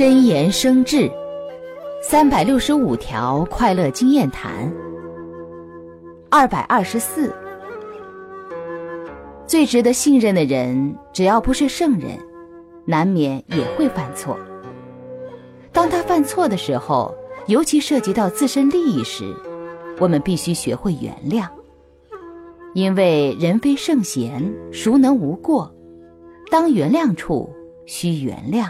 真言生智三百六十五条快乐经验谈二百二十四。最值得信任的人只要不是圣人难免也会犯错。当他犯错的时候尤其涉及到自身利益时我们必须学会原谅。因为人非圣贤孰能无过？当原谅处需原谅。